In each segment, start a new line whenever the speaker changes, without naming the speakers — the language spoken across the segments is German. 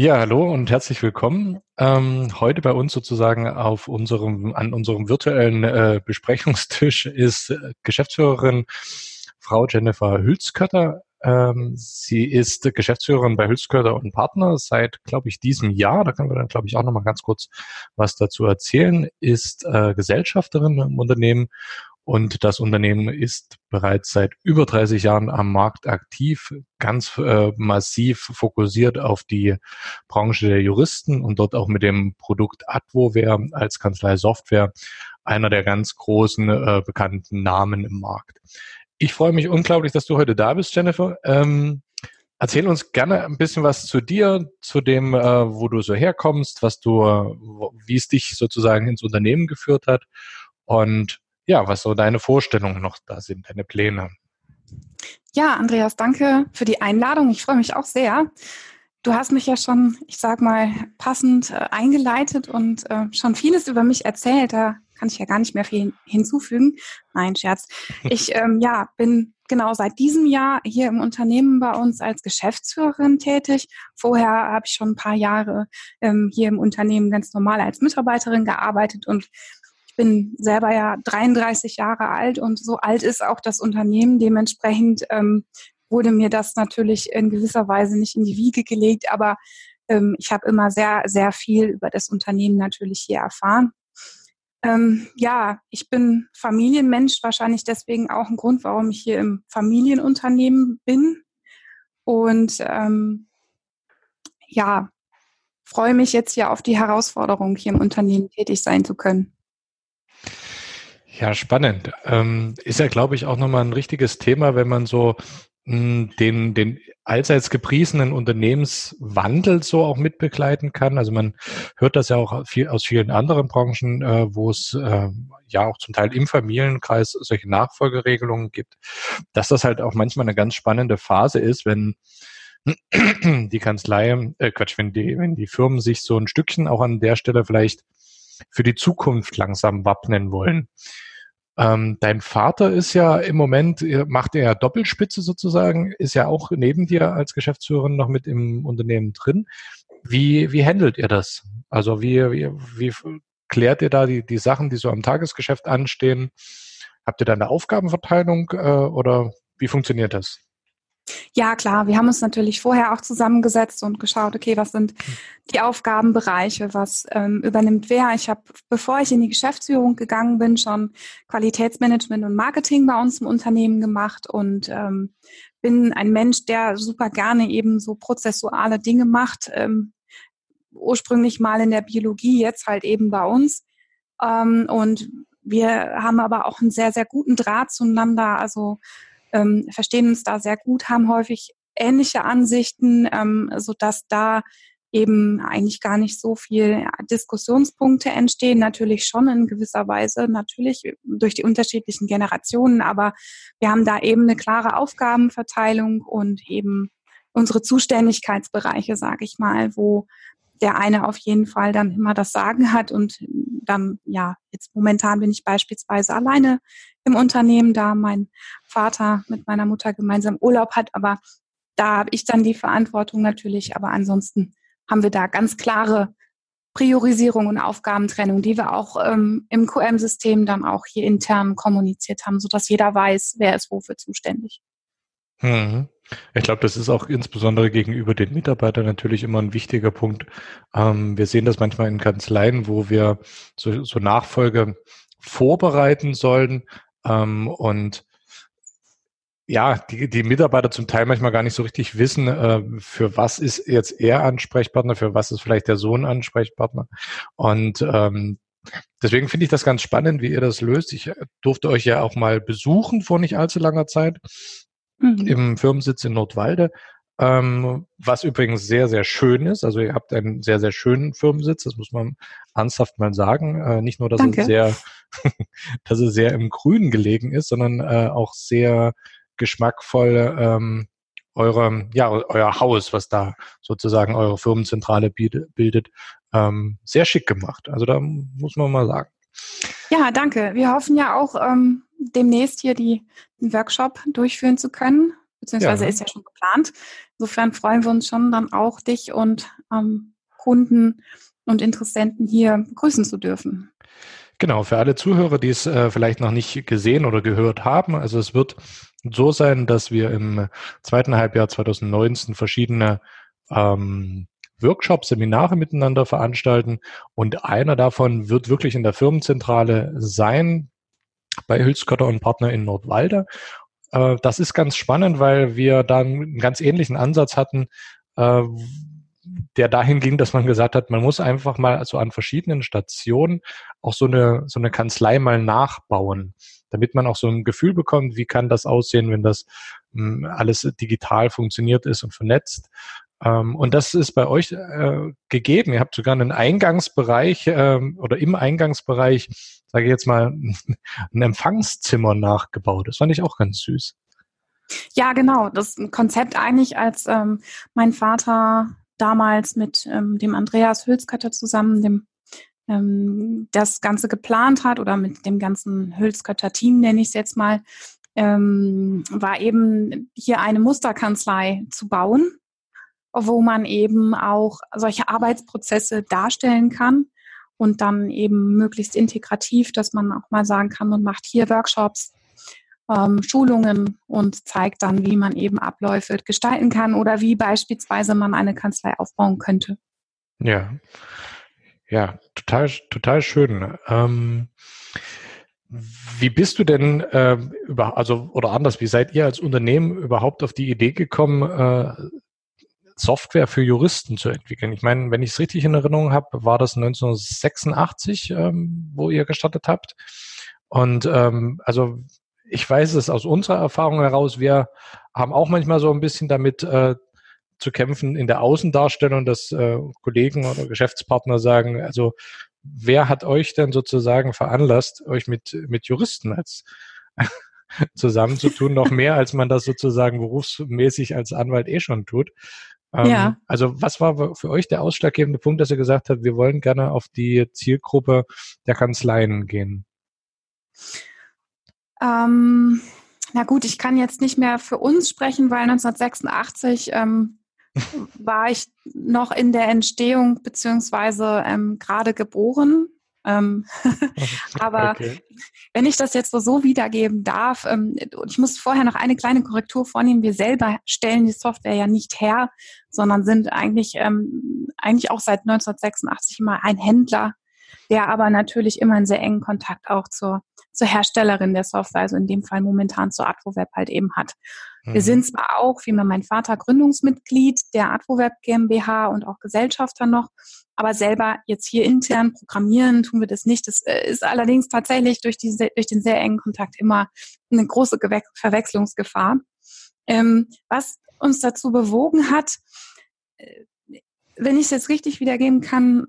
Ja, hallo und herzlich willkommen. Ähm, heute bei uns sozusagen auf unserem, an unserem virtuellen äh, Besprechungstisch ist äh, Geschäftsführerin Frau Jennifer Hülskötter. Ähm, sie ist Geschäftsführerin bei Hülskötter und Partner seit, glaube ich, diesem Jahr. Da können wir dann, glaube ich, auch noch mal ganz kurz was dazu erzählen. Ist äh, Gesellschafterin im Unternehmen und das Unternehmen ist bereits seit über 30 Jahren am Markt aktiv, ganz äh, massiv fokussiert auf die Branche der Juristen und dort auch mit dem Produkt Advoware als Kanzlei Software einer der ganz großen äh, bekannten Namen im Markt. Ich freue mich unglaublich, dass du heute da bist, Jennifer. Ähm, erzähl uns gerne ein bisschen was zu dir, zu dem, äh, wo du so herkommst, was du, wie es dich sozusagen ins Unternehmen geführt hat und ja, was so deine Vorstellungen noch da sind, deine Pläne.
Ja, Andreas, danke für die Einladung. Ich freue mich auch sehr. Du hast mich ja schon, ich sag mal, passend äh, eingeleitet und äh, schon vieles über mich erzählt. Da kann ich ja gar nicht mehr viel hinzufügen. Nein, Scherz. Ich ähm, ja, bin genau seit diesem Jahr hier im Unternehmen bei uns als Geschäftsführerin tätig. Vorher habe ich schon ein paar Jahre ähm, hier im Unternehmen ganz normal als Mitarbeiterin gearbeitet und bin selber ja 33 Jahre alt und so alt ist auch das Unternehmen. Dementsprechend ähm, wurde mir das natürlich in gewisser Weise nicht in die Wiege gelegt, aber ähm, ich habe immer sehr, sehr viel über das Unternehmen natürlich hier erfahren. Ähm, ja, ich bin Familienmensch, wahrscheinlich deswegen auch ein Grund, warum ich hier im Familienunternehmen bin. Und ähm, ja, freue mich jetzt hier auf die Herausforderung, hier im Unternehmen tätig sein zu können.
Ja, spannend. Ähm, ist ja, glaube ich, auch nochmal ein richtiges Thema, wenn man so hm, den, den allseits gepriesenen Unternehmenswandel so auch mitbegleiten kann. Also man hört das ja auch viel, aus vielen anderen Branchen, äh, wo es äh, ja auch zum Teil im Familienkreis solche Nachfolgeregelungen gibt, dass das halt auch manchmal eine ganz spannende Phase ist, wenn die Kanzlei, äh, Quatsch, wenn die, wenn die Firmen sich so ein Stückchen auch an der Stelle vielleicht für die Zukunft langsam wappnen wollen. Ähm, dein Vater ist ja im Moment, macht er ja Doppelspitze sozusagen, ist ja auch neben dir als Geschäftsführerin noch mit im Unternehmen drin. Wie, wie handelt ihr das? Also wie, wie, wie klärt ihr da die, die Sachen, die so am Tagesgeschäft anstehen? Habt ihr da eine Aufgabenverteilung äh, oder wie funktioniert das?
Ja, klar. Wir haben uns natürlich vorher auch zusammengesetzt und geschaut, okay, was sind die Aufgabenbereiche, was ähm, übernimmt wer. Ich habe, bevor ich in die Geschäftsführung gegangen bin, schon Qualitätsmanagement und Marketing bei uns im Unternehmen gemacht und ähm, bin ein Mensch, der super gerne eben so prozessuale Dinge macht. Ähm, ursprünglich mal in der Biologie, jetzt halt eben bei uns. Ähm, und wir haben aber auch einen sehr, sehr guten Draht zueinander. Also ähm, verstehen uns da sehr gut, haben häufig ähnliche Ansichten, ähm, so dass da eben eigentlich gar nicht so viel Diskussionspunkte entstehen. Natürlich schon in gewisser Weise, natürlich durch die unterschiedlichen Generationen, aber wir haben da eben eine klare Aufgabenverteilung und eben unsere Zuständigkeitsbereiche, sage ich mal, wo der eine auf jeden Fall dann immer das Sagen hat und dann, ja, jetzt momentan bin ich beispielsweise alleine im Unternehmen, da mein Vater mit meiner Mutter gemeinsam Urlaub hat, aber da habe ich dann die Verantwortung natürlich, aber ansonsten haben wir da ganz klare Priorisierung und Aufgabentrennung, die wir auch ähm, im QM-System dann auch hier intern kommuniziert haben, sodass jeder weiß, wer ist wofür zuständig.
Mhm. Ich glaube, das ist auch insbesondere gegenüber den Mitarbeitern natürlich immer ein wichtiger Punkt. Ähm, wir sehen das manchmal in Kanzleien, wo wir so, so Nachfolge vorbereiten sollen ähm, und ja, die, die Mitarbeiter zum Teil manchmal gar nicht so richtig wissen, äh, für was ist jetzt er Ansprechpartner, für was ist vielleicht der Sohn Ansprechpartner. Und ähm, deswegen finde ich das ganz spannend, wie ihr das löst. Ich durfte euch ja auch mal besuchen vor nicht allzu langer Zeit mhm. im Firmensitz in Nordwalde. Ähm, was übrigens sehr, sehr schön ist. Also ihr habt einen sehr, sehr schönen Firmensitz, das muss man ernsthaft mal sagen. Äh, nicht nur, dass Danke. es sehr, dass es sehr im Grünen gelegen ist, sondern äh, auch sehr geschmackvoll ähm, eure, ja, euer Haus, was da sozusagen eure Firmenzentrale bildet, ähm, sehr schick gemacht. Also da muss man mal sagen.
Ja, danke. Wir hoffen ja auch ähm, demnächst hier die, den Workshop durchführen zu können, beziehungsweise ja. ist ja schon geplant. Insofern freuen wir uns schon dann auch, dich und ähm, Kunden und Interessenten hier begrüßen zu dürfen.
Genau, für alle Zuhörer, die es äh, vielleicht noch nicht gesehen oder gehört haben, also es wird so sein, dass wir im zweiten Halbjahr 2019 verschiedene ähm, Workshops, Seminare miteinander veranstalten und einer davon wird wirklich in der Firmenzentrale sein bei Hülskötter und Partner in Nordwalde. Äh, das ist ganz spannend, weil wir dann einen ganz ähnlichen Ansatz hatten, äh, der dahin ging, dass man gesagt hat, man muss einfach mal so an verschiedenen Stationen auch so eine, so eine Kanzlei mal nachbauen damit man auch so ein Gefühl bekommt, wie kann das aussehen, wenn das mh, alles digital funktioniert ist und vernetzt. Ähm, und das ist bei euch äh, gegeben. Ihr habt sogar einen Eingangsbereich ähm, oder im Eingangsbereich, sage ich jetzt mal, ein Empfangszimmer nachgebaut. Das fand ich auch ganz süß.
Ja, genau. Das Konzept eigentlich, als ähm, mein Vater damals mit ähm, dem Andreas Hülskötter zusammen, dem ähm, das Ganze geplant hat oder mit dem ganzen Hülskötter Team, nenne ich es jetzt mal, ähm, war eben hier eine Musterkanzlei zu bauen, wo man eben auch solche Arbeitsprozesse darstellen kann und dann eben möglichst integrativ, dass man auch mal sagen kann, man macht hier Workshops, ähm, Schulungen und zeigt dann, wie man eben Abläufe gestalten kann oder wie beispielsweise man eine Kanzlei aufbauen könnte.
Ja, ja, total, total schön. Ähm, wie bist du denn äh, über, also oder anders, wie seid ihr als Unternehmen überhaupt auf die Idee gekommen, äh, Software für Juristen zu entwickeln? Ich meine, wenn ich es richtig in Erinnerung habe, war das 1986, ähm, wo ihr gestartet habt. Und ähm, also ich weiß es aus unserer Erfahrung heraus, wir haben auch manchmal so ein bisschen damit äh, zu kämpfen in der Außendarstellung, dass äh, Kollegen oder Geschäftspartner sagen, also wer hat euch denn sozusagen veranlasst, euch mit, mit Juristen als zusammenzutun, noch mehr, als man das sozusagen berufsmäßig als Anwalt eh schon tut. Ähm, ja. Also was war für euch der ausschlaggebende Punkt, dass ihr gesagt habt, wir wollen gerne auf die Zielgruppe der Kanzleien gehen?
Ähm, na gut, ich kann jetzt nicht mehr für uns sprechen, weil 1986 ähm, war ich noch in der Entstehung beziehungsweise ähm, gerade geboren. Ähm, aber okay. wenn ich das jetzt so, so wiedergeben darf, ähm, ich muss vorher noch eine kleine Korrektur vornehmen. Wir selber stellen die Software ja nicht her, sondern sind eigentlich, ähm, eigentlich auch seit 1986 immer ein Händler, der aber natürlich immer einen sehr engen Kontakt auch zur, zur Herstellerin der Software, also in dem Fall momentan zur AdvoWeb halt eben hat. Wir sind mhm. zwar auch, wie mir mein Vater, Gründungsmitglied der AdvoWeb GmbH und auch Gesellschafter noch, aber selber jetzt hier intern programmieren tun wir das nicht. Das äh, ist allerdings tatsächlich durch, diese, durch den sehr engen Kontakt immer eine große Verwechslungsgefahr. Ähm, was uns dazu bewogen hat, äh, wenn ich es jetzt richtig wiedergeben kann,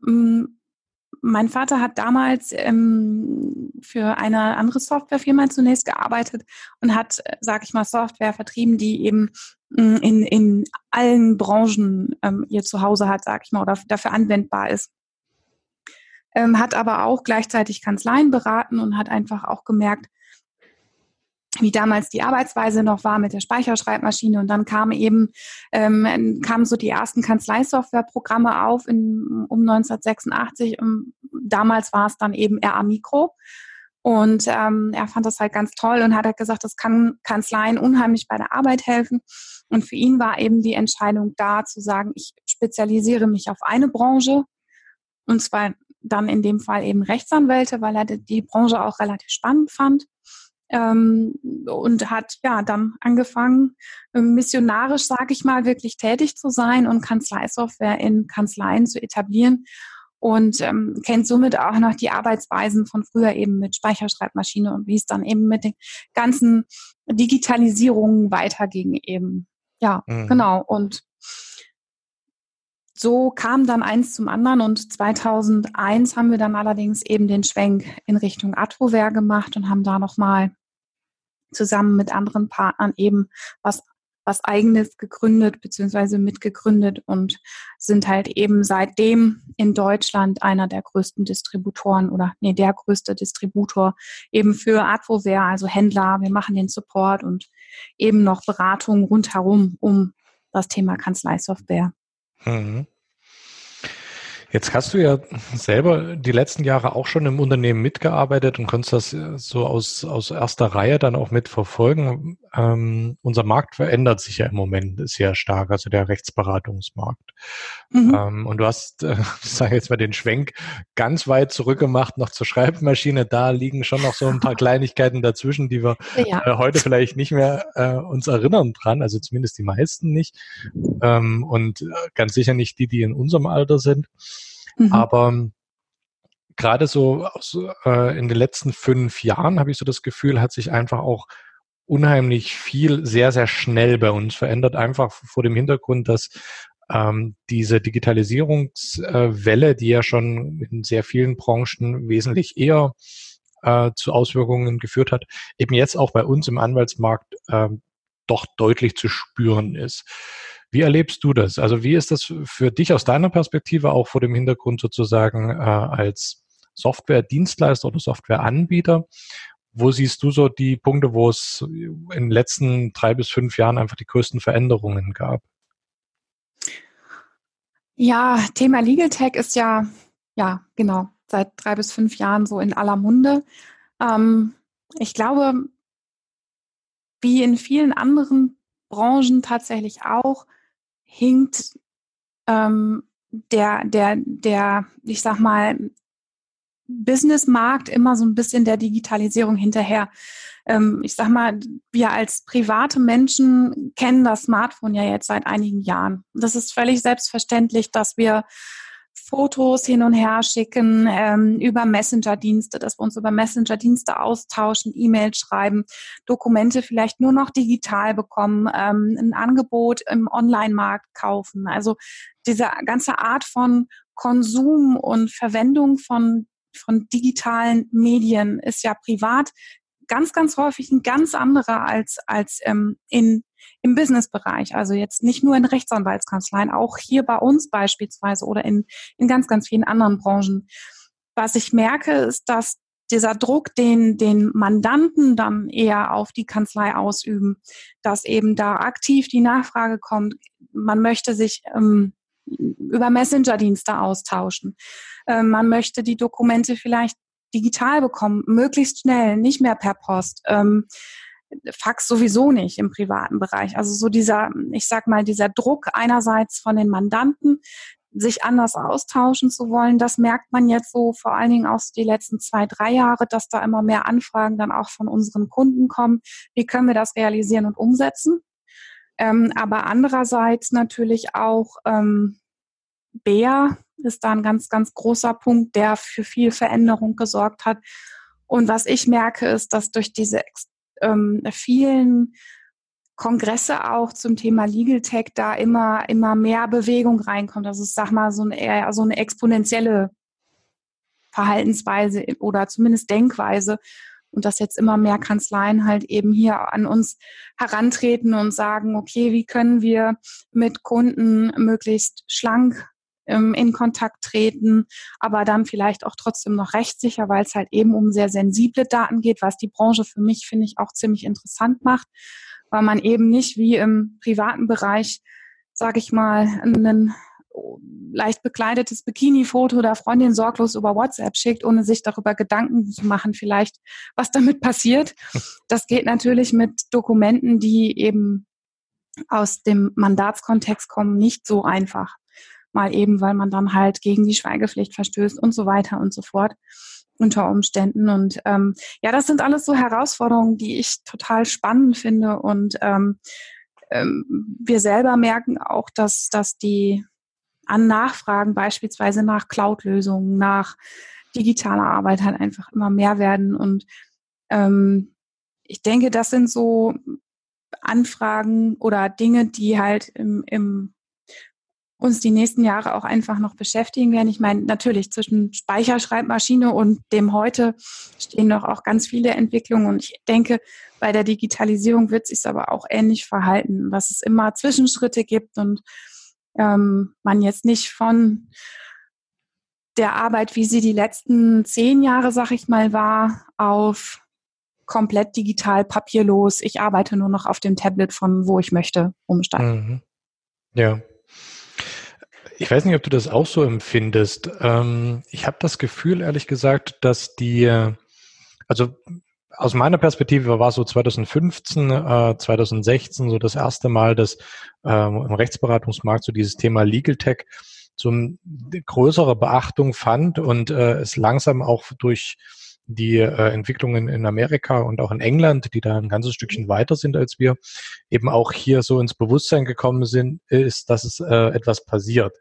mein Vater hat damals ähm, für eine andere Softwarefirma zunächst gearbeitet und hat, äh, sag ich mal, Software vertrieben, die eben mm, in, in allen Branchen ähm, ihr Zuhause hat, sag ich mal, oder dafür anwendbar ist. Ähm, hat aber auch gleichzeitig Kanzleien beraten und hat einfach auch gemerkt, wie damals die Arbeitsweise noch war mit der Speicherschreibmaschine. Und dann kam eben ähm, kamen so die ersten Kanzleisoftwareprogramme auf in, um 1986 und damals war es dann eben RA Mikro. Und ähm, er fand das halt ganz toll und hat halt gesagt, das kann Kanzleien unheimlich bei der Arbeit helfen. Und für ihn war eben die Entscheidung da zu sagen, ich spezialisiere mich auf eine Branche. Und zwar dann in dem Fall eben Rechtsanwälte, weil er die Branche auch relativ spannend fand. Ähm, und hat ja dann angefangen, ähm, missionarisch, sage ich mal, wirklich tätig zu sein und Kanzleisoftware in Kanzleien zu etablieren und ähm, kennt somit auch noch die Arbeitsweisen von früher eben mit Speicherschreibmaschine und wie es dann eben mit den ganzen Digitalisierungen weiterging eben. Ja, mhm. genau. Und so kam dann eins zum anderen und 2001 haben wir dann allerdings eben den Schwenk in Richtung Advoware gemacht und haben da nochmal zusammen mit anderen Partnern eben was was eigenes gegründet bzw. mitgegründet und sind halt eben seitdem in Deutschland einer der größten Distributoren oder nee, der größte Distributor eben für Advoware, also Händler. Wir machen den Support und eben noch Beratung rundherum um das Thema Kanzleisoftware. Mhm.
Jetzt hast du ja selber die letzten Jahre auch schon im Unternehmen mitgearbeitet und konntest das so aus, aus erster Reihe dann auch mitverfolgen. Ähm, unser Markt verändert sich ja im Moment sehr stark, also der Rechtsberatungsmarkt. Mhm. Ähm, und du hast, äh, ich sage jetzt mal den Schwenk ganz weit zurückgemacht noch zur Schreibmaschine. Da liegen schon noch so ein paar Kleinigkeiten dazwischen, die wir ja. äh, heute vielleicht nicht mehr äh, uns erinnern dran, also zumindest die meisten nicht. Ähm, und äh, ganz sicher nicht die, die in unserem Alter sind. Mhm. Aber gerade so äh, in den letzten fünf Jahren habe ich so das Gefühl, hat sich einfach auch unheimlich viel sehr, sehr schnell bei uns verändert, einfach vor dem Hintergrund, dass ähm, diese Digitalisierungswelle, äh, die ja schon in sehr vielen Branchen wesentlich eher äh, zu Auswirkungen geführt hat, eben jetzt auch bei uns im Anwaltsmarkt äh, doch deutlich zu spüren ist. Wie erlebst du das? Also wie ist das für dich aus deiner Perspektive auch vor dem Hintergrund sozusagen äh, als Software-Dienstleister oder Software-Anbieter? Wo siehst du so die Punkte, wo es in den letzten drei bis fünf Jahren einfach die größten Veränderungen gab?
Ja, Thema Legal Tech ist ja, ja, genau, seit drei bis fünf Jahren so in aller Munde. Ähm, ich glaube, wie in vielen anderen Branchen tatsächlich auch, hinkt ähm, der, der, der, ich sag mal, Businessmarkt immer so ein bisschen der Digitalisierung hinterher. Ähm, ich sag mal, wir als private Menschen kennen das Smartphone ja jetzt seit einigen Jahren. Das ist völlig selbstverständlich, dass wir Fotos hin und her schicken ähm, über Messenger-Dienste, dass wir uns über Messenger-Dienste austauschen, E-Mails schreiben, Dokumente vielleicht nur noch digital bekommen, ähm, ein Angebot im Online-Markt kaufen. Also diese ganze Art von Konsum und Verwendung von von digitalen Medien ist ja privat ganz, ganz häufig ein ganz anderer als, als ähm, in, im Businessbereich. Also jetzt nicht nur in Rechtsanwaltskanzleien, auch hier bei uns beispielsweise oder in, in ganz, ganz vielen anderen Branchen. Was ich merke, ist, dass dieser Druck, den, den Mandanten dann eher auf die Kanzlei ausüben, dass eben da aktiv die Nachfrage kommt, man möchte sich ähm, über Messenger-Dienste austauschen. Ähm, man möchte die Dokumente vielleicht digital bekommen, möglichst schnell, nicht mehr per Post. Ähm, Fax sowieso nicht im privaten Bereich. Also so dieser, ich sag mal, dieser Druck einerseits von den Mandanten, sich anders austauschen zu wollen, das merkt man jetzt so vor allen Dingen aus die letzten zwei, drei Jahre, dass da immer mehr Anfragen dann auch von unseren Kunden kommen. Wie können wir das realisieren und umsetzen? Ähm, aber andererseits natürlich auch ähm, Bär, ist da ein ganz, ganz großer Punkt, der für viel Veränderung gesorgt hat. Und was ich merke, ist, dass durch diese ähm, vielen Kongresse auch zum Thema Legal Tech da immer, immer mehr Bewegung reinkommt. Also ich sag mal, so eine, eher so eine exponentielle Verhaltensweise oder zumindest Denkweise. Und dass jetzt immer mehr Kanzleien halt eben hier an uns herantreten und sagen, okay, wie können wir mit Kunden möglichst schlank ähm, in Kontakt treten, aber dann vielleicht auch trotzdem noch rechtssicher, weil es halt eben um sehr sensible Daten geht, was die Branche für mich, finde ich, auch ziemlich interessant macht, weil man eben nicht wie im privaten Bereich, sage ich mal, einen leicht bekleidetes Bikini-Foto der Freundin sorglos über WhatsApp schickt, ohne sich darüber Gedanken zu machen, vielleicht, was damit passiert. Das geht natürlich mit Dokumenten, die eben aus dem Mandatskontext kommen, nicht so einfach. Mal eben, weil man dann halt gegen die Schweigepflicht verstößt und so weiter und so fort unter Umständen. Und ähm, ja, das sind alles so Herausforderungen, die ich total spannend finde. Und ähm, ähm, wir selber merken auch, dass, dass die an Nachfragen beispielsweise nach Cloud-Lösungen, nach digitaler Arbeit halt einfach immer mehr werden. Und ähm, ich denke, das sind so Anfragen oder Dinge, die halt im, im uns die nächsten Jahre auch einfach noch beschäftigen werden. Ich meine, natürlich zwischen Speicherschreibmaschine und dem heute stehen noch auch ganz viele Entwicklungen und ich denke, bei der Digitalisierung wird sich aber auch ähnlich verhalten, dass es immer Zwischenschritte gibt und ähm, man jetzt nicht von der Arbeit, wie sie die letzten zehn Jahre, sag ich mal, war, auf komplett digital, papierlos, ich arbeite nur noch auf dem Tablet von wo ich möchte, umsteigen. Mhm.
Ja. Ich weiß nicht, ob du das auch so empfindest. Ähm, ich habe das Gefühl, ehrlich gesagt, dass die, also aus meiner Perspektive war so 2015, äh, 2016 so das erste Mal, dass ähm, im Rechtsberatungsmarkt so dieses Thema Legal Tech so eine größere Beachtung fand und äh, es langsam auch durch die äh, Entwicklungen in Amerika und auch in England, die da ein ganzes Stückchen weiter sind als wir, eben auch hier so ins Bewusstsein gekommen sind, ist, dass es äh, etwas passiert.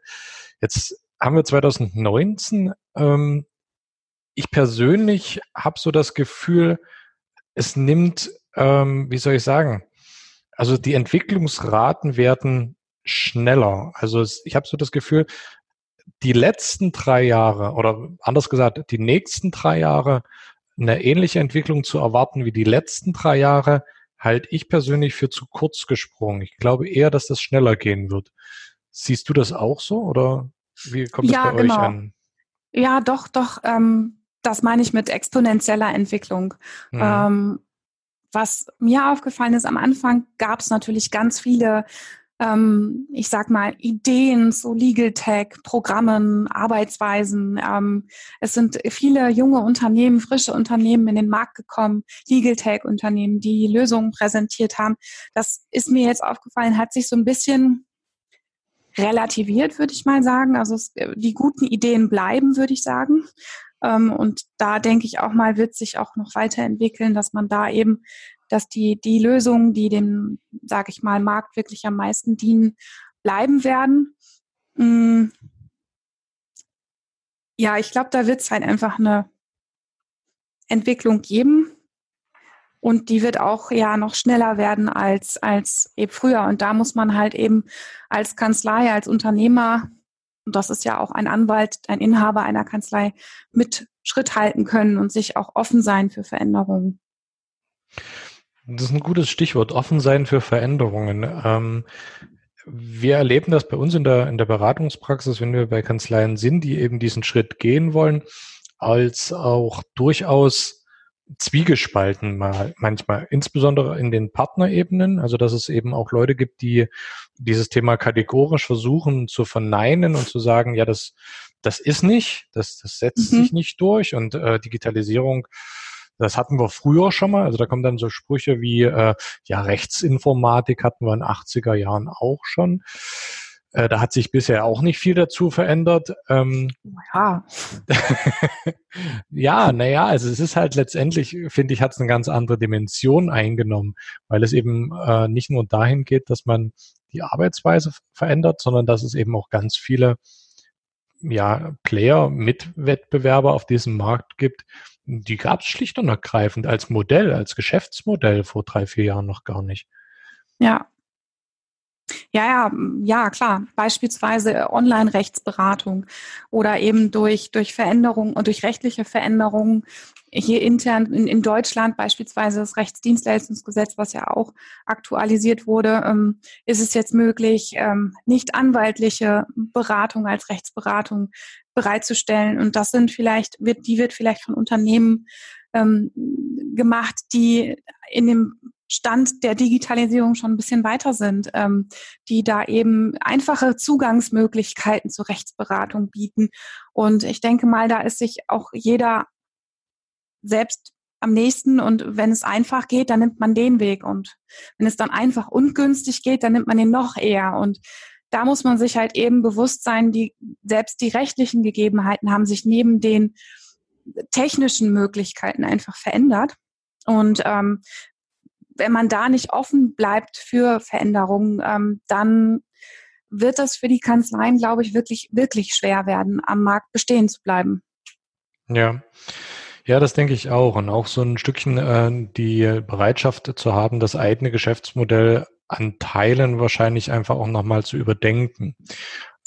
Jetzt haben wir 2019. Ähm, ich persönlich habe so das Gefühl, es nimmt, ähm, wie soll ich sagen, also die Entwicklungsraten werden schneller. Also es, ich habe so das Gefühl, die letzten drei Jahre oder anders gesagt, die nächsten drei Jahre eine ähnliche Entwicklung zu erwarten wie die letzten drei Jahre, halte ich persönlich für zu kurz gesprungen. Ich glaube eher, dass das schneller gehen wird. Siehst du das auch so oder wie kommt ja, das bei genau. euch an?
Ja, doch, doch. Ähm, das meine ich mit exponentieller Entwicklung. Mhm. Ähm, was mir aufgefallen ist, am Anfang gab es natürlich ganz viele ähm, ich sag mal, Ideen zu Legal Tech, Programmen, Arbeitsweisen. Ähm, es sind viele junge Unternehmen, frische Unternehmen in den Markt gekommen, Legal Tech Unternehmen, die Lösungen präsentiert haben. Das ist mir jetzt aufgefallen, hat sich so ein bisschen relativiert, würde ich mal sagen. Also es, die guten Ideen bleiben, würde ich sagen. Ähm, und da denke ich auch mal, wird sich auch noch weiterentwickeln, dass man da eben dass die, die Lösungen, die dem, sage ich mal, Markt wirklich am meisten dienen, bleiben werden. Mm. Ja, ich glaube, da wird es halt einfach eine Entwicklung geben. Und die wird auch ja noch schneller werden als, als eben früher. Und da muss man halt eben als Kanzlei, als Unternehmer, und das ist ja auch ein Anwalt, ein Inhaber einer Kanzlei, mit Schritt halten können und sich auch offen sein für Veränderungen.
Das ist ein gutes Stichwort, offen sein für Veränderungen. Ähm, wir erleben das bei uns in der, in der Beratungspraxis, wenn wir bei Kanzleien sind, die eben diesen Schritt gehen wollen, als auch durchaus zwiegespalten mal manchmal, insbesondere in den Partnerebenen, also dass es eben auch Leute gibt, die dieses Thema kategorisch versuchen zu verneinen und zu sagen, ja, das, das ist nicht, das, das setzt mhm. sich nicht durch und äh, Digitalisierung das hatten wir früher schon mal. Also da kommen dann so Sprüche wie, äh, ja, Rechtsinformatik hatten wir in 80er Jahren auch schon. Äh, da hat sich bisher auch nicht viel dazu verändert. Ähm, ja. ja, naja, also es ist halt letztendlich, finde ich, hat es eine ganz andere Dimension eingenommen, weil es eben äh, nicht nur dahin geht, dass man die Arbeitsweise verändert, sondern dass es eben auch ganz viele ja, Player, Mitwettbewerber auf diesem Markt gibt, die gab es schlicht und ergreifend als Modell, als Geschäftsmodell vor drei, vier Jahren noch gar nicht.
Ja. Ja, ja, ja, klar. Beispielsweise Online-Rechtsberatung oder eben durch, durch Veränderungen und durch rechtliche Veränderungen hier intern in, in Deutschland beispielsweise das Rechtsdienstleistungsgesetz, was ja auch aktualisiert wurde, ähm, ist es jetzt möglich, ähm, nicht anwaltliche Beratung als Rechtsberatung bereitzustellen. Und das sind vielleicht, wird, die wird vielleicht von Unternehmen ähm, gemacht, die in dem Stand der Digitalisierung schon ein bisschen weiter sind, ähm, die da eben einfache Zugangsmöglichkeiten zur Rechtsberatung bieten. Und ich denke mal, da ist sich auch jeder selbst am nächsten und wenn es einfach geht, dann nimmt man den Weg und wenn es dann einfach ungünstig geht, dann nimmt man den noch eher und da muss man sich halt eben bewusst sein, die, selbst die rechtlichen Gegebenheiten haben sich neben den technischen Möglichkeiten einfach verändert. Und ähm, wenn man da nicht offen bleibt für Veränderungen, ähm, dann wird das für die Kanzleien, glaube ich, wirklich, wirklich schwer werden, am Markt bestehen zu bleiben.
Ja. Ja, das denke ich auch. Und auch so ein Stückchen äh, die Bereitschaft zu haben, das eigene Geschäftsmodell an Teilen wahrscheinlich einfach auch nochmal zu überdenken.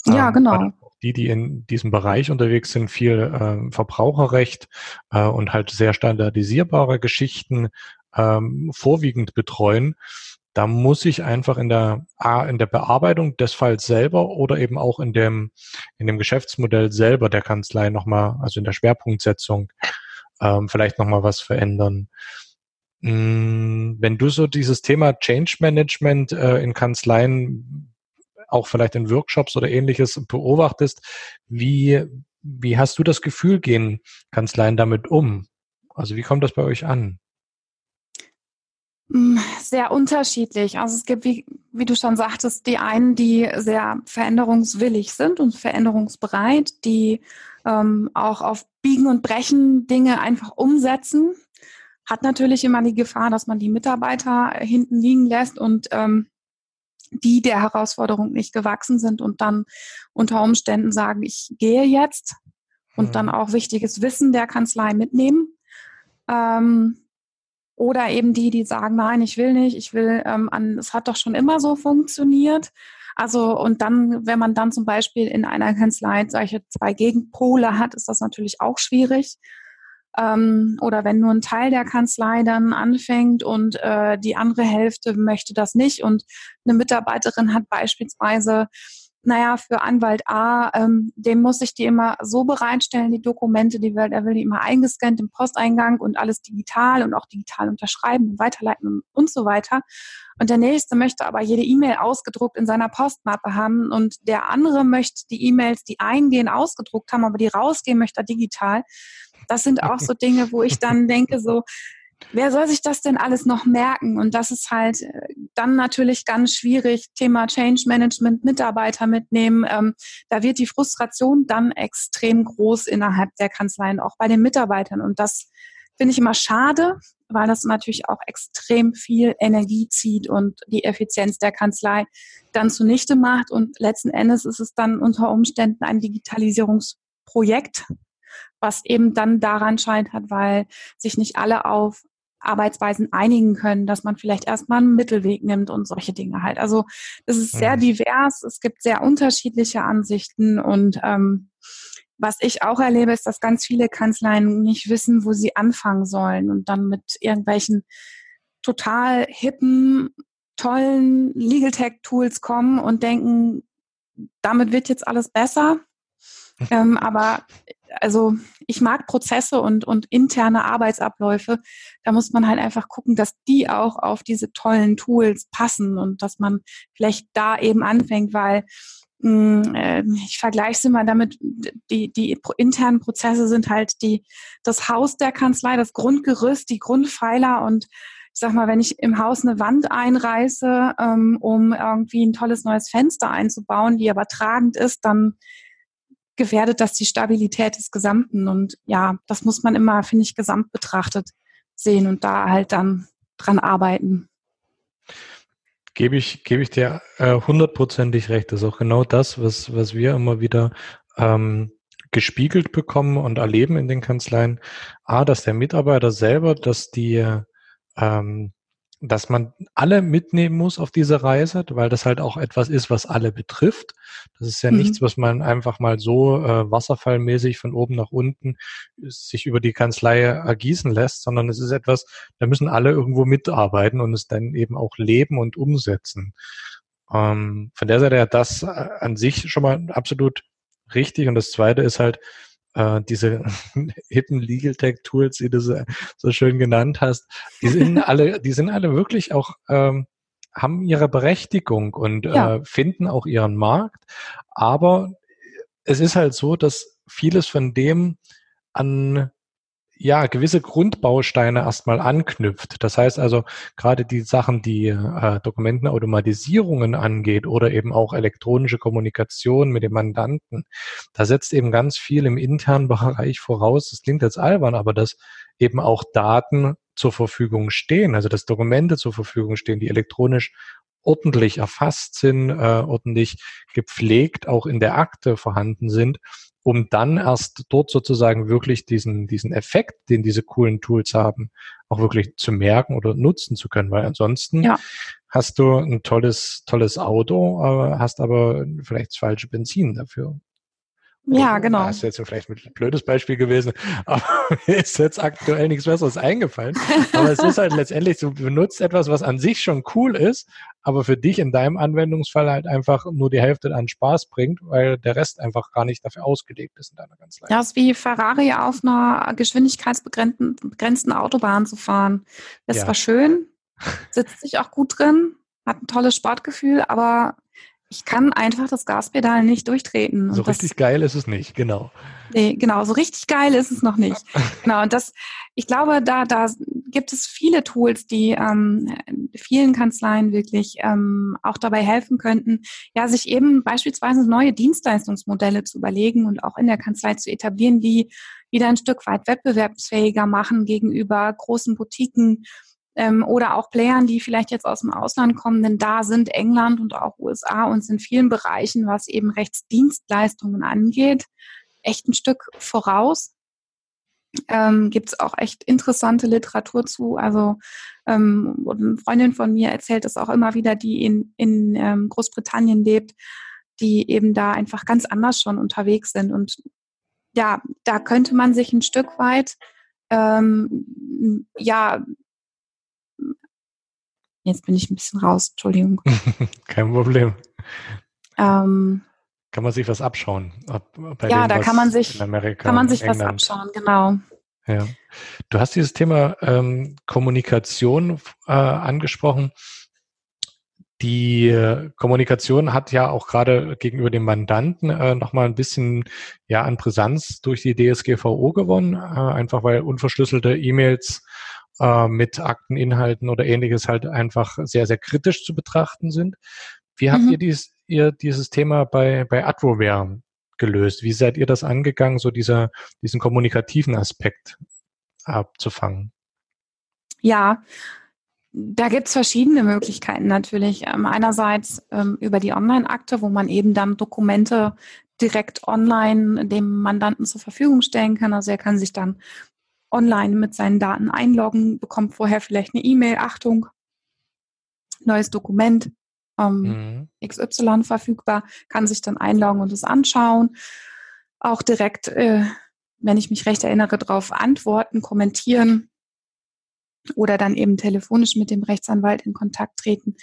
Ja, ähm, genau.
Die, die in diesem Bereich unterwegs sind, viel äh, Verbraucherrecht äh, und halt sehr standardisierbare Geschichten ähm, vorwiegend betreuen, da muss ich einfach in der, in der Bearbeitung des Falls selber oder eben auch in dem, in dem Geschäftsmodell selber der Kanzlei nochmal, also in der Schwerpunktsetzung, ähm, vielleicht nochmal was verändern. Mm, wenn du so dieses Thema Change Management äh, in Kanzleien, auch vielleicht in Workshops oder ähnliches beobachtest, wie, wie hast du das Gefühl, gehen Kanzleien damit um? Also wie kommt das bei euch an?
Mm, sehr unterschiedlich. Also es gibt, wie, wie du schon sagtest, die einen, die sehr veränderungswillig sind und veränderungsbereit, die ähm, auch auf Biegen und Brechen Dinge einfach umsetzen. Hat natürlich immer die Gefahr, dass man die Mitarbeiter hinten liegen lässt und ähm, die der Herausforderung nicht gewachsen sind und dann unter Umständen sagen, ich gehe jetzt und mhm. dann auch wichtiges Wissen der Kanzlei mitnehmen. Ähm, oder eben die, die sagen, nein, ich will nicht, ich will ähm, an, es hat doch schon immer so funktioniert. Also und dann, wenn man dann zum Beispiel in einer Kanzlei solche zwei Gegenpole hat, ist das natürlich auch schwierig. Ähm, oder wenn nur ein Teil der Kanzlei dann anfängt und äh, die andere Hälfte möchte das nicht und eine Mitarbeiterin hat beispielsweise naja, für Anwalt A, ähm, dem muss ich die immer so bereitstellen, die Dokumente, die will, er will die immer eingescannt im Posteingang und alles digital und auch digital unterschreiben und weiterleiten und, und so weiter. Und der nächste möchte aber jede E-Mail ausgedruckt in seiner Postmappe haben und der andere möchte die E-Mails, die eingehen, ausgedruckt haben, aber die rausgehen möchte digital. Das sind auch so Dinge, wo ich dann denke, so, wer soll sich das denn alles noch merken? Und das ist halt äh, dann natürlich ganz schwierig. Thema Change Management, Mitarbeiter mitnehmen. Ähm, da wird die Frustration dann extrem groß innerhalb der Kanzleien, auch bei den Mitarbeitern. Und das finde ich immer schade, weil das natürlich auch extrem viel Energie zieht und die Effizienz der Kanzlei dann zunichte macht. Und letzten Endes ist es dann unter Umständen ein Digitalisierungsprojekt, was eben dann daran scheitert, weil sich nicht alle auf Arbeitsweisen einigen können, dass man vielleicht erstmal einen Mittelweg nimmt und solche Dinge halt. Also es ist sehr mhm. divers, es gibt sehr unterschiedliche Ansichten und ähm, was ich auch erlebe, ist, dass ganz viele Kanzleien nicht wissen, wo sie anfangen sollen und dann mit irgendwelchen total hippen, tollen Legal Tech Tools kommen und denken, damit wird jetzt alles besser. ähm, aber also ich mag Prozesse und, und interne Arbeitsabläufe. Da muss man halt einfach gucken, dass die auch auf diese tollen Tools passen und dass man vielleicht da eben anfängt, weil mh, hm, äh, ich vergleiche es immer damit, die, die internen Prozesse sind halt die, das Haus der Kanzlei, das Grundgerüst, die Grundpfeiler und ich sag mal, wenn ich im Haus eine Wand einreiße, ähm, um irgendwie ein tolles neues Fenster einzubauen, die aber tragend ist, dann gefährdet das die Stabilität des Gesamten. Und ja, das muss man immer, finde ich, gesamt betrachtet sehen und da halt dann dran arbeiten.
Gebe ich, gebe ich dir äh, hundertprozentig äh, recht. Das ist auch genau das, was, was wir immer wieder ähm, gespiegelt bekommen und erleben in den Kanzleien. A, dass der Mitarbeiter selber, dass die ähm, dass man alle mitnehmen muss auf diese Reise, weil das halt auch etwas ist, was alle betrifft. Das ist ja mhm. nichts, was man einfach mal so äh, wasserfallmäßig von oben nach unten sich über die Kanzlei ergießen lässt, sondern es ist etwas, da müssen alle irgendwo mitarbeiten und es dann eben auch leben und umsetzen. Ähm, von der Seite her das äh, an sich schon mal absolut richtig. Und das Zweite ist halt, äh, diese hippen Legal Tech Tools, die du so, so schön genannt hast, die sind alle, die sind alle wirklich auch, ähm, haben ihre Berechtigung und ja. äh, finden auch ihren Markt. Aber es ist halt so, dass vieles von dem an ja, gewisse Grundbausteine erstmal anknüpft. Das heißt also, gerade die Sachen, die äh, Dokumentenautomatisierungen angeht oder eben auch elektronische Kommunikation mit dem Mandanten, da setzt eben ganz viel im internen Bereich voraus. Das klingt jetzt albern, aber dass eben auch Daten zur Verfügung stehen, also dass Dokumente zur Verfügung stehen, die elektronisch ordentlich erfasst sind, äh, ordentlich gepflegt auch in der Akte vorhanden sind, um dann erst dort sozusagen wirklich diesen, diesen Effekt, den diese coolen Tools haben, auch wirklich zu merken oder nutzen zu können. Weil ansonsten ja. hast du ein tolles, tolles Auto, äh, hast aber vielleicht das falsche Benzin dafür.
Ja, genau.
Das ist jetzt vielleicht ein blödes Beispiel gewesen, aber mir ist jetzt aktuell nichts Besseres eingefallen. Aber es ist halt letztendlich, du benutzt etwas, was an sich schon cool ist, aber für dich in deinem Anwendungsfall halt einfach nur die Hälfte an Spaß bringt, weil der Rest einfach gar nicht dafür ausgelegt ist in deiner Kanzlei.
Ja, es ist wie Ferrari auf einer geschwindigkeitsbegrenzten Autobahn zu fahren. Das ja. war schön, sitzt sich auch gut drin, hat ein tolles Sportgefühl, aber ich kann einfach das Gaspedal nicht durchtreten.
So richtig geil ist es nicht, genau.
Nee, genau, so richtig geil ist es noch nicht. genau, und das, ich glaube, da, da gibt es viele Tools, die ähm, vielen Kanzleien wirklich ähm, auch dabei helfen könnten, ja, sich eben beispielsweise neue Dienstleistungsmodelle zu überlegen und auch in der Kanzlei zu etablieren, die wieder ein Stück weit wettbewerbsfähiger machen gegenüber großen Boutiquen ähm, oder auch Playern, die vielleicht jetzt aus dem Ausland kommen, denn da sind England und auch USA uns in vielen Bereichen, was eben Rechtsdienstleistungen angeht, echt ein Stück voraus. Ähm, Gibt es auch echt interessante Literatur zu. Also ähm, eine Freundin von mir erzählt es auch immer wieder, die in, in ähm, Großbritannien lebt, die eben da einfach ganz anders schon unterwegs sind. Und ja, da könnte man sich ein Stück weit ähm, ja Jetzt bin ich ein bisschen raus, Entschuldigung.
Kein Problem. Ähm, kann man sich was abschauen?
ja, dem, da kann man sich, kann man sich was abschauen, genau.
Ja. Du hast dieses Thema ähm, Kommunikation äh, angesprochen. Die äh, Kommunikation hat ja auch gerade gegenüber dem Mandanten äh, nochmal ein bisschen ja an Brisanz durch die DSGVO gewonnen, äh, einfach weil unverschlüsselte E-Mails äh, mit Akteninhalten oder ähnliches halt einfach sehr, sehr kritisch zu betrachten sind. Wie habt mhm. ihr, dies, ihr dieses Thema bei, bei Adwoware gelöst? Wie seid ihr das angegangen, so dieser, diesen kommunikativen Aspekt abzufangen?
Ja, da gibt's verschiedene Möglichkeiten natürlich. Ähm, einerseits ähm, über die Online-Akte, wo man eben dann Dokumente direkt online dem Mandanten zur Verfügung stellen kann. Also er kann sich dann online mit seinen Daten einloggen, bekommt vorher vielleicht eine E-Mail, Achtung, neues Dokument, ähm, mhm. XY verfügbar, kann sich dann einloggen und es anschauen. Auch direkt, äh, wenn ich mich recht erinnere, darauf antworten, kommentieren oder dann eben telefonisch mit dem Rechtsanwalt in Kontakt treten.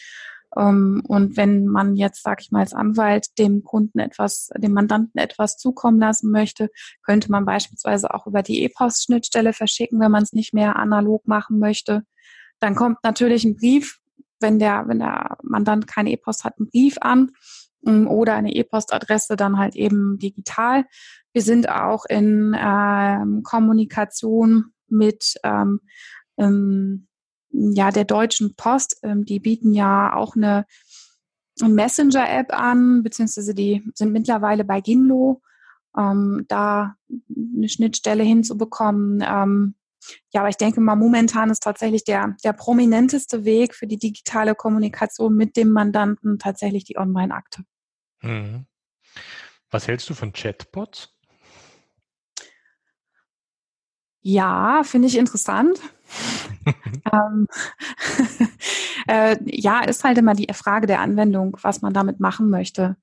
Ähm, und wenn man jetzt, sag ich mal, als Anwalt dem Kunden etwas, dem Mandanten etwas zukommen lassen möchte, könnte man beispielsweise auch über die E-Post-Schnittstelle verschicken, wenn man es nicht mehr analog machen möchte. Dann kommt natürlich ein Brief, wenn der, wenn der Mandant keine E-Post hat, ein Brief an ähm, oder eine E-Post-Adresse dann halt eben digital. Wir sind auch in ähm, Kommunikation mit ähm, ähm, ja, der Deutschen Post, ähm, die bieten ja auch eine Messenger-App an, beziehungsweise die sind mittlerweile bei Ginlo, ähm, da eine Schnittstelle hinzubekommen. Ähm, ja, aber ich denke mal, momentan ist tatsächlich der, der prominenteste Weg für die digitale Kommunikation mit dem Mandanten tatsächlich die Online-Akte. Mhm.
Was hältst du von Chatbots?
Ja, finde ich interessant. ähm, äh, ja, ist halt immer die Frage der Anwendung, was man damit machen möchte.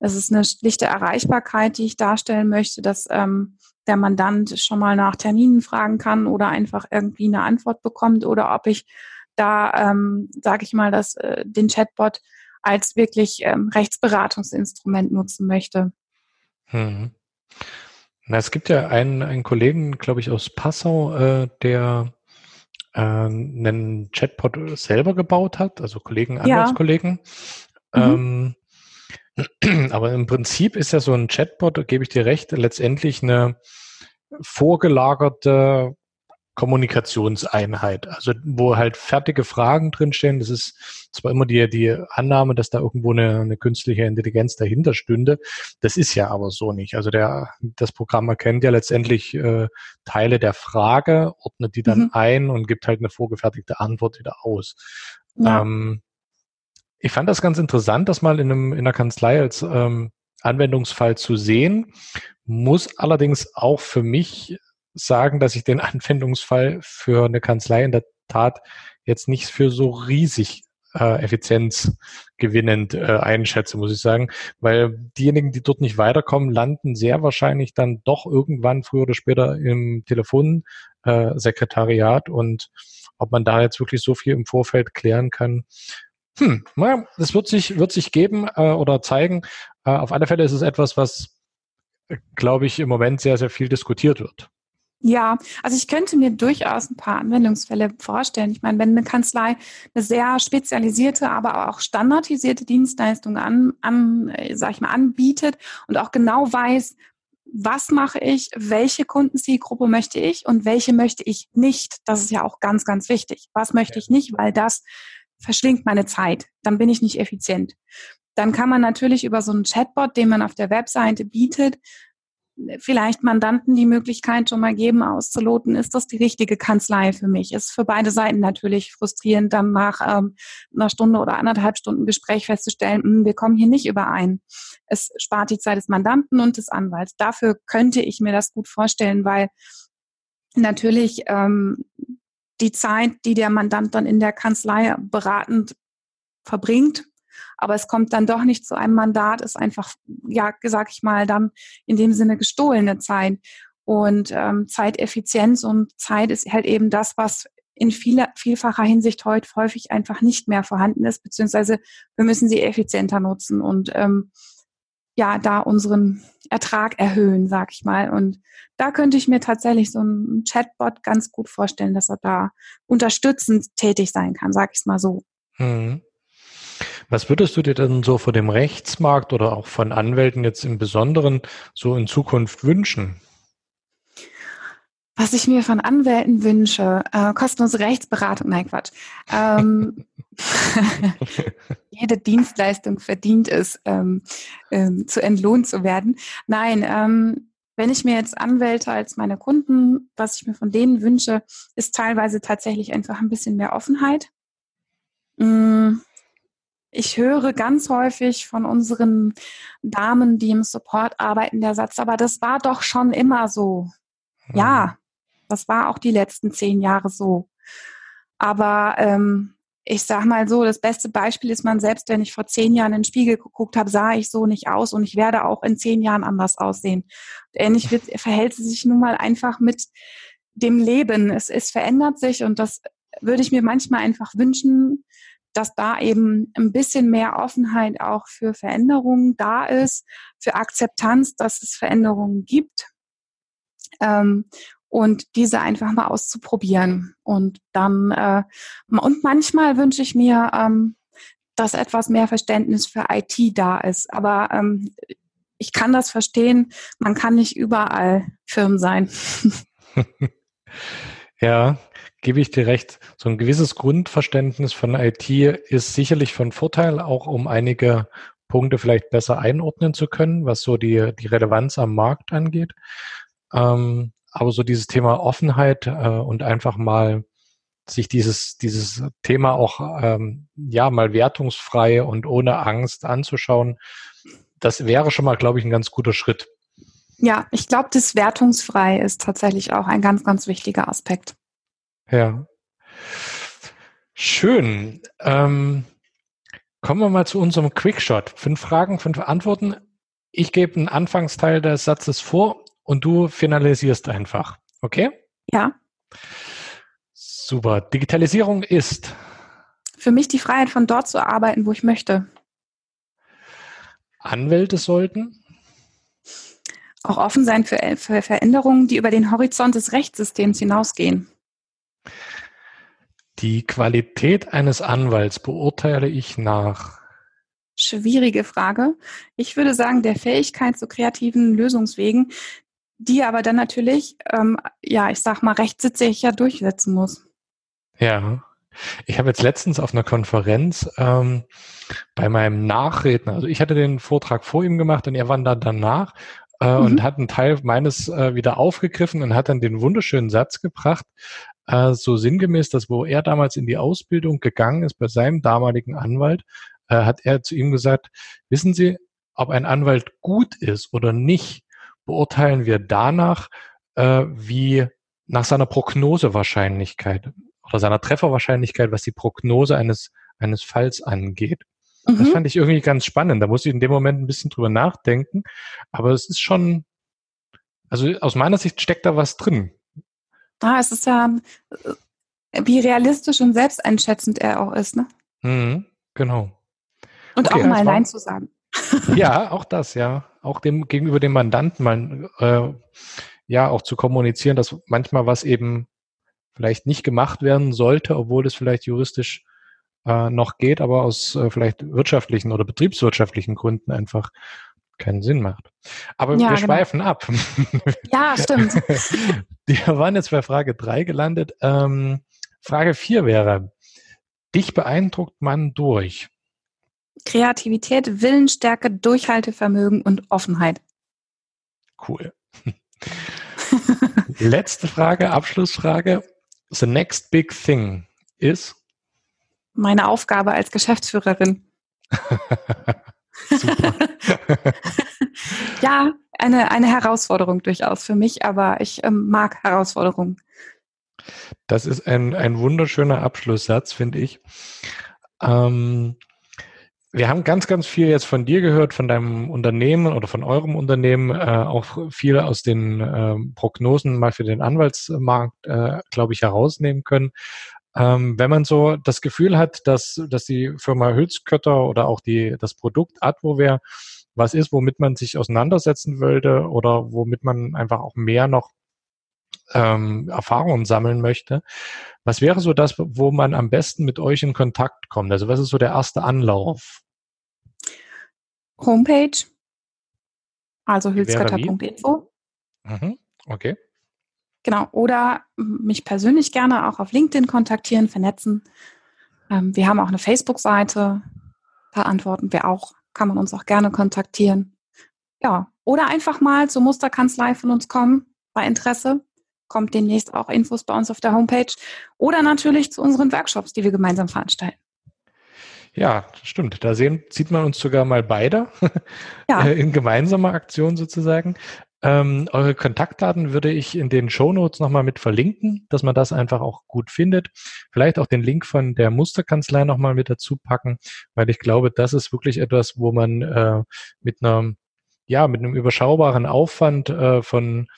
Es ist eine schlichte Erreichbarkeit, die ich darstellen möchte, dass ähm, der Mandant schon mal nach Terminen fragen kann oder einfach irgendwie eine Antwort bekommt oder ob ich da, ähm, sage ich mal, das, äh, den Chatbot als wirklich ähm, Rechtsberatungsinstrument nutzen möchte. Hm.
Na, es gibt ja einen, einen Kollegen, glaube ich, aus Passau, äh, der einen Chatbot selber gebaut hat, also Kollegen, Anwaltskollegen. Ja. Mhm. Ähm, aber im Prinzip ist ja so ein Chatbot, da gebe ich dir recht, letztendlich eine vorgelagerte Kommunikationseinheit, also wo halt fertige Fragen drinstehen. Das ist zwar immer die, die Annahme, dass da irgendwo eine, eine künstliche Intelligenz dahinter stünde. Das ist ja aber so nicht. Also der, das Programm erkennt ja letztendlich äh, Teile der Frage, ordnet die dann mhm. ein und gibt halt eine vorgefertigte Antwort wieder aus. Ja. Ähm, ich fand das ganz interessant, das mal in, einem, in einer Kanzlei als ähm, Anwendungsfall zu sehen, muss allerdings auch für mich sagen, dass ich den Anwendungsfall für eine Kanzlei in der Tat jetzt nicht für so riesig äh, effizienzgewinnend äh, einschätze, muss ich sagen, weil diejenigen, die dort nicht weiterkommen, landen sehr wahrscheinlich dann doch irgendwann früher oder später im Telefonsekretariat äh, und ob man da jetzt wirklich so viel im Vorfeld klären kann, hm, na, das wird sich, wird sich geben äh, oder zeigen. Äh, auf alle Fälle ist es etwas, was, äh, glaube ich, im Moment sehr, sehr viel diskutiert wird.
Ja, also ich könnte mir durchaus ein paar Anwendungsfälle vorstellen. Ich meine, wenn eine Kanzlei eine sehr spezialisierte, aber auch standardisierte Dienstleistung an, an äh, sag ich mal, anbietet und auch genau weiß, was mache ich, welche Kundenzielgruppe möchte ich und welche möchte ich nicht. Das ist ja auch ganz, ganz wichtig. Was möchte ich nicht, weil das verschlingt meine Zeit. Dann bin ich nicht effizient. Dann kann man natürlich über so einen Chatbot, den man auf der Webseite bietet, vielleicht Mandanten die Möglichkeit schon mal geben, auszuloten, ist das die richtige Kanzlei für mich? Ist für beide Seiten natürlich frustrierend, dann nach ähm, einer Stunde oder anderthalb Stunden Gespräch festzustellen, mh, hm, wir kommen hier nicht überein. Es spart die Zeit des Mandanten und des Anwalts. Dafür könnte ich mir das gut vorstellen, weil natürlich ähm, die Zeit, die der Mandant dann in der Kanzlei beratend verbringt, aber es kommt dann doch nicht zu einem Mandat, ist einfach, ja, sag ich mal, dann in dem Sinne gestohlene Zeit. Und ähm, Zeiteffizienz und Zeit ist halt eben das, was in vieler, vielfacher Hinsicht heute häufig einfach nicht mehr vorhanden ist, beziehungsweise wir müssen sie effizienter nutzen und ähm, ja, da unseren Ertrag erhöhen, sag ich mal. Und da könnte ich mir tatsächlich so ein Chatbot ganz gut vorstellen, dass er da unterstützend tätig sein kann, sag ich es mal so. Hm.
Was würdest du dir denn so vor dem Rechtsmarkt oder auch von Anwälten jetzt im Besonderen so in Zukunft wünschen?
Was ich mir von Anwälten wünsche, äh, kostenlose Rechtsberatung, nein Quatsch. Ähm, jede Dienstleistung verdient es, ähm, ähm, zu entlohnt zu werden. Nein, ähm, wenn ich mir jetzt Anwälte als meine Kunden, was ich mir von denen wünsche, ist teilweise tatsächlich einfach ein bisschen mehr Offenheit. Mm, ich höre ganz häufig von unseren Damen, die im Support arbeiten, der Satz, aber das war doch schon immer so. Mhm. Ja, das war auch die letzten zehn Jahre so. Aber ähm, ich sag mal so, das beste Beispiel ist man selbst, wenn ich vor zehn Jahren in den Spiegel geguckt habe, sah ich so nicht aus und ich werde auch in zehn Jahren anders aussehen. Ähnlich wird, verhält sie sich nun mal einfach mit dem Leben. Es, es verändert sich und das würde ich mir manchmal einfach wünschen, dass da eben ein bisschen mehr Offenheit auch für Veränderungen da ist, für Akzeptanz, dass es Veränderungen gibt. Ähm, und diese einfach mal auszuprobieren. Und dann, äh, und manchmal wünsche ich mir, ähm, dass etwas mehr Verständnis für IT da ist. Aber ähm, ich kann das verstehen, man kann nicht überall Firmen sein.
ja, gebe ich dir recht. So ein gewisses Grundverständnis von IT ist sicherlich von Vorteil, auch um einige Punkte vielleicht besser einordnen zu können, was so die, die Relevanz am Markt angeht. Ähm, aber so dieses Thema Offenheit äh, und einfach mal sich dieses, dieses Thema auch ähm, ja mal wertungsfrei und ohne Angst anzuschauen, das wäre schon mal, glaube ich, ein ganz guter Schritt.
Ja, ich glaube, das wertungsfrei ist tatsächlich auch ein ganz, ganz wichtiger Aspekt.
Ja. Schön. Ähm, kommen wir mal zu unserem Quickshot. Fünf Fragen, fünf Antworten. Ich gebe einen Anfangsteil des Satzes vor und du finalisierst einfach. Okay?
Ja.
Super. Digitalisierung ist?
Für mich die Freiheit, von dort zu arbeiten, wo ich möchte.
Anwälte sollten?
Auch offen sein für, für Veränderungen, die über den Horizont des Rechtssystems hinausgehen.
Die Qualität eines Anwalts beurteile ich nach.
Schwierige Frage. Ich würde sagen, der Fähigkeit zu kreativen Lösungswegen, die aber dann natürlich, ähm, ja, ich sag mal, rechtssicher durchsetzen muss.
Ja. Ich habe jetzt letztens auf einer Konferenz ähm, bei meinem Nachredner, also ich hatte den Vortrag vor ihm gemacht und er war da danach äh, mhm. und hat einen Teil meines äh, wieder aufgegriffen und hat dann den wunderschönen Satz gebracht, äh, so sinngemäß, dass wo er damals in die Ausbildung gegangen ist bei seinem damaligen Anwalt, äh, hat er zu ihm gesagt, wissen Sie, ob ein Anwalt gut ist oder nicht, beurteilen wir danach, äh, wie nach seiner Prognosewahrscheinlichkeit oder seiner Trefferwahrscheinlichkeit, was die Prognose eines, eines Falls angeht. Mhm. Das fand ich irgendwie ganz spannend. Da muss ich in dem Moment ein bisschen drüber nachdenken. Aber es ist schon, also aus meiner Sicht steckt da was drin.
Ah, es ist ja, äh, wie realistisch und selbsteinschätzend er auch ist, ne?
Mhm, genau.
Und okay, auch mal Nein zu sagen.
Ja, auch das, ja. Auch dem gegenüber dem Mandanten mal äh, ja auch zu kommunizieren, dass manchmal was eben vielleicht nicht gemacht werden sollte, obwohl es vielleicht juristisch äh, noch geht, aber aus äh, vielleicht wirtschaftlichen oder betriebswirtschaftlichen Gründen einfach keinen Sinn macht. Aber ja, wir genau. schweifen ab.
Ja, stimmt.
Wir waren jetzt bei Frage drei gelandet. Ähm, Frage vier wäre, dich beeindruckt man durch?
Kreativität, Willensstärke, Durchhaltevermögen und Offenheit.
Cool. Letzte Frage, Abschlussfrage. The next big thing is?
Meine Aufgabe als Geschäftsführerin. Super. ja, eine, eine Herausforderung durchaus für mich, aber ich ähm, mag Herausforderungen.
Das ist ein, ein wunderschöner Abschlusssatz, finde ich. Ähm, wir haben ganz, ganz viel jetzt von dir gehört, von deinem Unternehmen oder von eurem Unternehmen, äh, auch viel aus den äh, Prognosen mal für den Anwaltsmarkt, äh, glaube ich, herausnehmen können. Ähm, wenn man so das Gefühl hat, dass, dass die Firma Hülskötter oder auch die, das Produkt Advoware was ist, womit man sich auseinandersetzen würde oder womit man einfach auch mehr noch ähm, Erfahrungen sammeln möchte. Was wäre so das, wo man am besten mit euch in Kontakt kommt? Also was ist so der erste Anlauf?
Homepage, also hülskötter.info.
Mhm, okay.
Genau, oder mich persönlich gerne auch auf LinkedIn kontaktieren, vernetzen. Ähm, wir haben auch eine Facebook-Seite, da antworten wir auch, kann man uns auch gerne kontaktieren. Ja, oder einfach mal zur Musterkanzlei von uns kommen, bei Interesse. Kommt demnächst auch Infos bei uns auf der Homepage. Oder natürlich zu unseren Workshops, die wir gemeinsam veranstalten.
Ja, stimmt. Da sehen, sieht man uns sogar mal beide ja. in gemeinsamer Aktion sozusagen. Ähm, eure Kontaktdaten würde ich in den Show Notes nochmal mit verlinken, dass man das einfach auch gut findet. Vielleicht auch den Link von der Musterkanzlei nochmal mit dazu packen, weil ich glaube, das ist wirklich etwas, wo man äh, mit einer, ja, mit einem überschaubaren Aufwand äh, von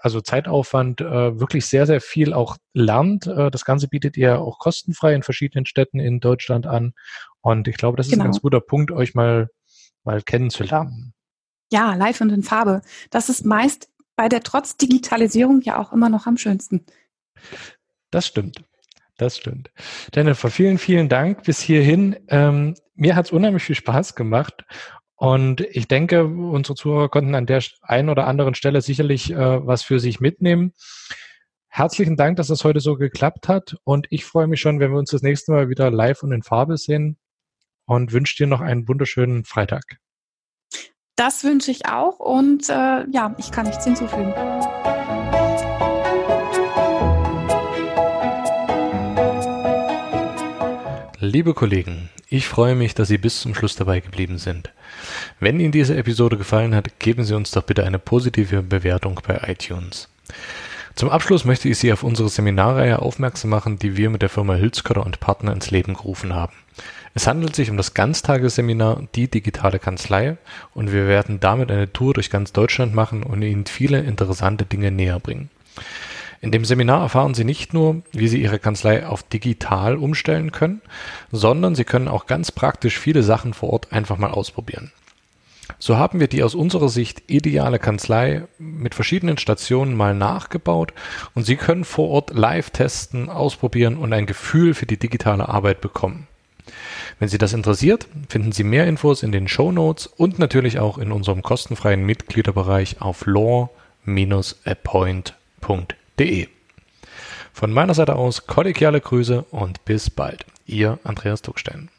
also Zeitaufwand äh, wirklich sehr, sehr viel auch lernt. Äh, das Ganze bietet ihr auch kostenfrei in verschiedenen Städten in Deutschland an. Und ich glaube, das ist genau. ein ganz guter Punkt, euch mal, mal kennenzulernen.
Ja, live und in Farbe. Das ist meist bei der trotz Digitalisierung ja auch immer noch am schönsten.
Das stimmt. Das stimmt. Jennifer, vielen, vielen Dank bis hierhin. Ähm, mir hat es unheimlich viel Spaß gemacht. Und ich denke, unsere Zuhörer konnten an der einen oder anderen Stelle sicherlich äh, was für sich mitnehmen. Herzlichen Dank, dass das heute so geklappt hat. Und ich freue mich schon, wenn wir uns das nächste Mal wieder live und in Farbe sehen. Und wünsche dir noch einen wunderschönen Freitag.
Das wünsche ich auch und äh, ja, ich kann nichts hinzufügen.
Liebe Kollegen, ich freue mich, dass Sie bis zum Schluss dabei geblieben sind. Wenn Ihnen diese Episode gefallen hat, geben Sie uns doch bitte eine positive Bewertung bei iTunes. Zum Abschluss möchte ich Sie auf unsere Seminarreihe aufmerksam machen, die wir mit der Firma Hülskörder und Partner ins Leben gerufen haben. Es handelt sich um das Ganztagesseminar Die digitale Kanzlei und wir werden damit eine Tour durch ganz Deutschland machen und Ihnen viele interessante Dinge näher bringen. In dem Seminar erfahren Sie nicht nur, wie Sie Ihre Kanzlei auf digital umstellen können, sondern Sie können auch ganz praktisch viele Sachen vor Ort einfach mal ausprobieren. So haben wir die aus unserer Sicht ideale Kanzlei mit verschiedenen Stationen mal nachgebaut und Sie können vor Ort live testen, ausprobieren und ein Gefühl für die digitale Arbeit bekommen. Wenn Sie das interessiert, finden Sie mehr Infos in den Show Notes und natürlich auch in unserem kostenfreien Mitgliederbereich auf law-appoint.de. Von meiner Seite aus kollegiale Grüße und bis bald. Ihr Andreas Duckstein.